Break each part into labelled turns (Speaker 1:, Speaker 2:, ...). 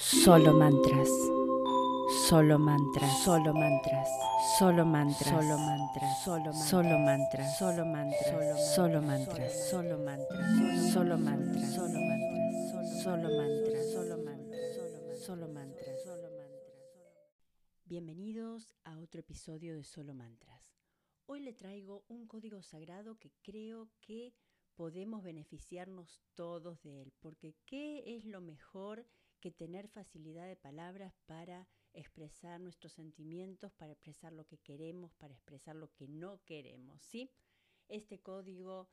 Speaker 1: Solo mantras. Solo mantras. Solo mantras. Solo mantras. Solo mantras. Solo solo mantras. Solo mantras. Solo mantras. Solo mantras. Solo mantras. Solo mantras. Solo mantras. Solo mantras. Solo mantras. Solo mantras. Bienvenidos a otro episodio de Solo Mantras. Hoy le traigo un código sagrado que creo que podemos beneficiarnos todos de él, porque ¿qué es lo mejor que tener facilidad de palabras para expresar nuestros sentimientos, para expresar lo que queremos, para expresar lo que no queremos, ¿sí? Este código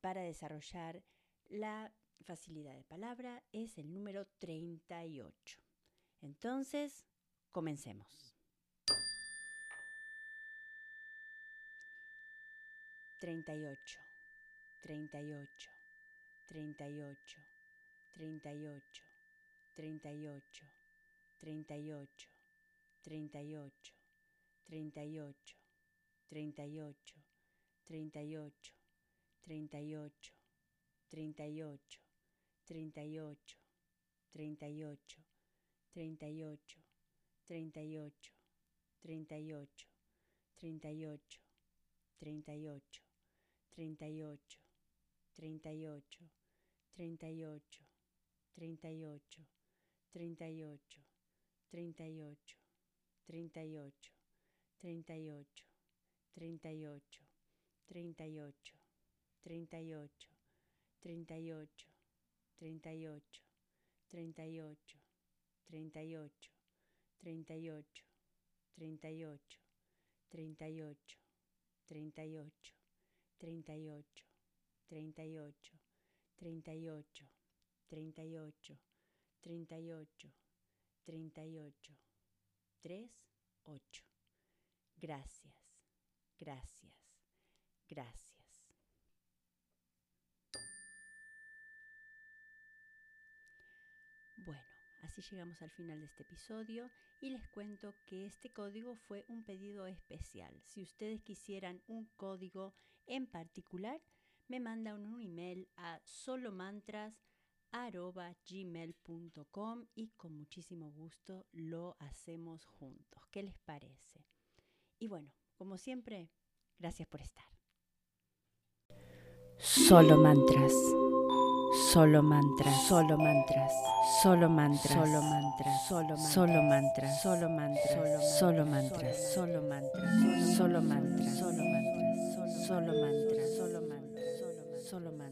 Speaker 1: para desarrollar la facilidad de palabra es el número 38. Entonces, comencemos. 38, 38, 38, 38 38, 38, 38, 38, 38, 38, 38, 38, 38, 38, 38, 38, 38, 38, 38, 38, 38, 38, 38, 38, 38, 38, 38, 38, 38, 38, 38, 38, 38, 38, 38, 38, 38, 38, 38, 38, 38, 38, 38, 38, 3, 8. Gracias, gracias, gracias. Bueno, así llegamos al final de este episodio y les cuento que este código fue un pedido especial. Si ustedes quisieran un código en particular, me mandan un email a solomantras.com arroba gmail.com y con muchísimo gusto lo hacemos juntos. ¿Qué les parece? Y bueno, como siempre, gracias por estar. Solo mantras. Solo mantras, solo mantras, solo mantras, solo mantras, solo mantras, solo mantras, solo mantras, solo mantras, solo mantras, solo mantras, solo mantras, solo mantras, solo mantras, solo mantras.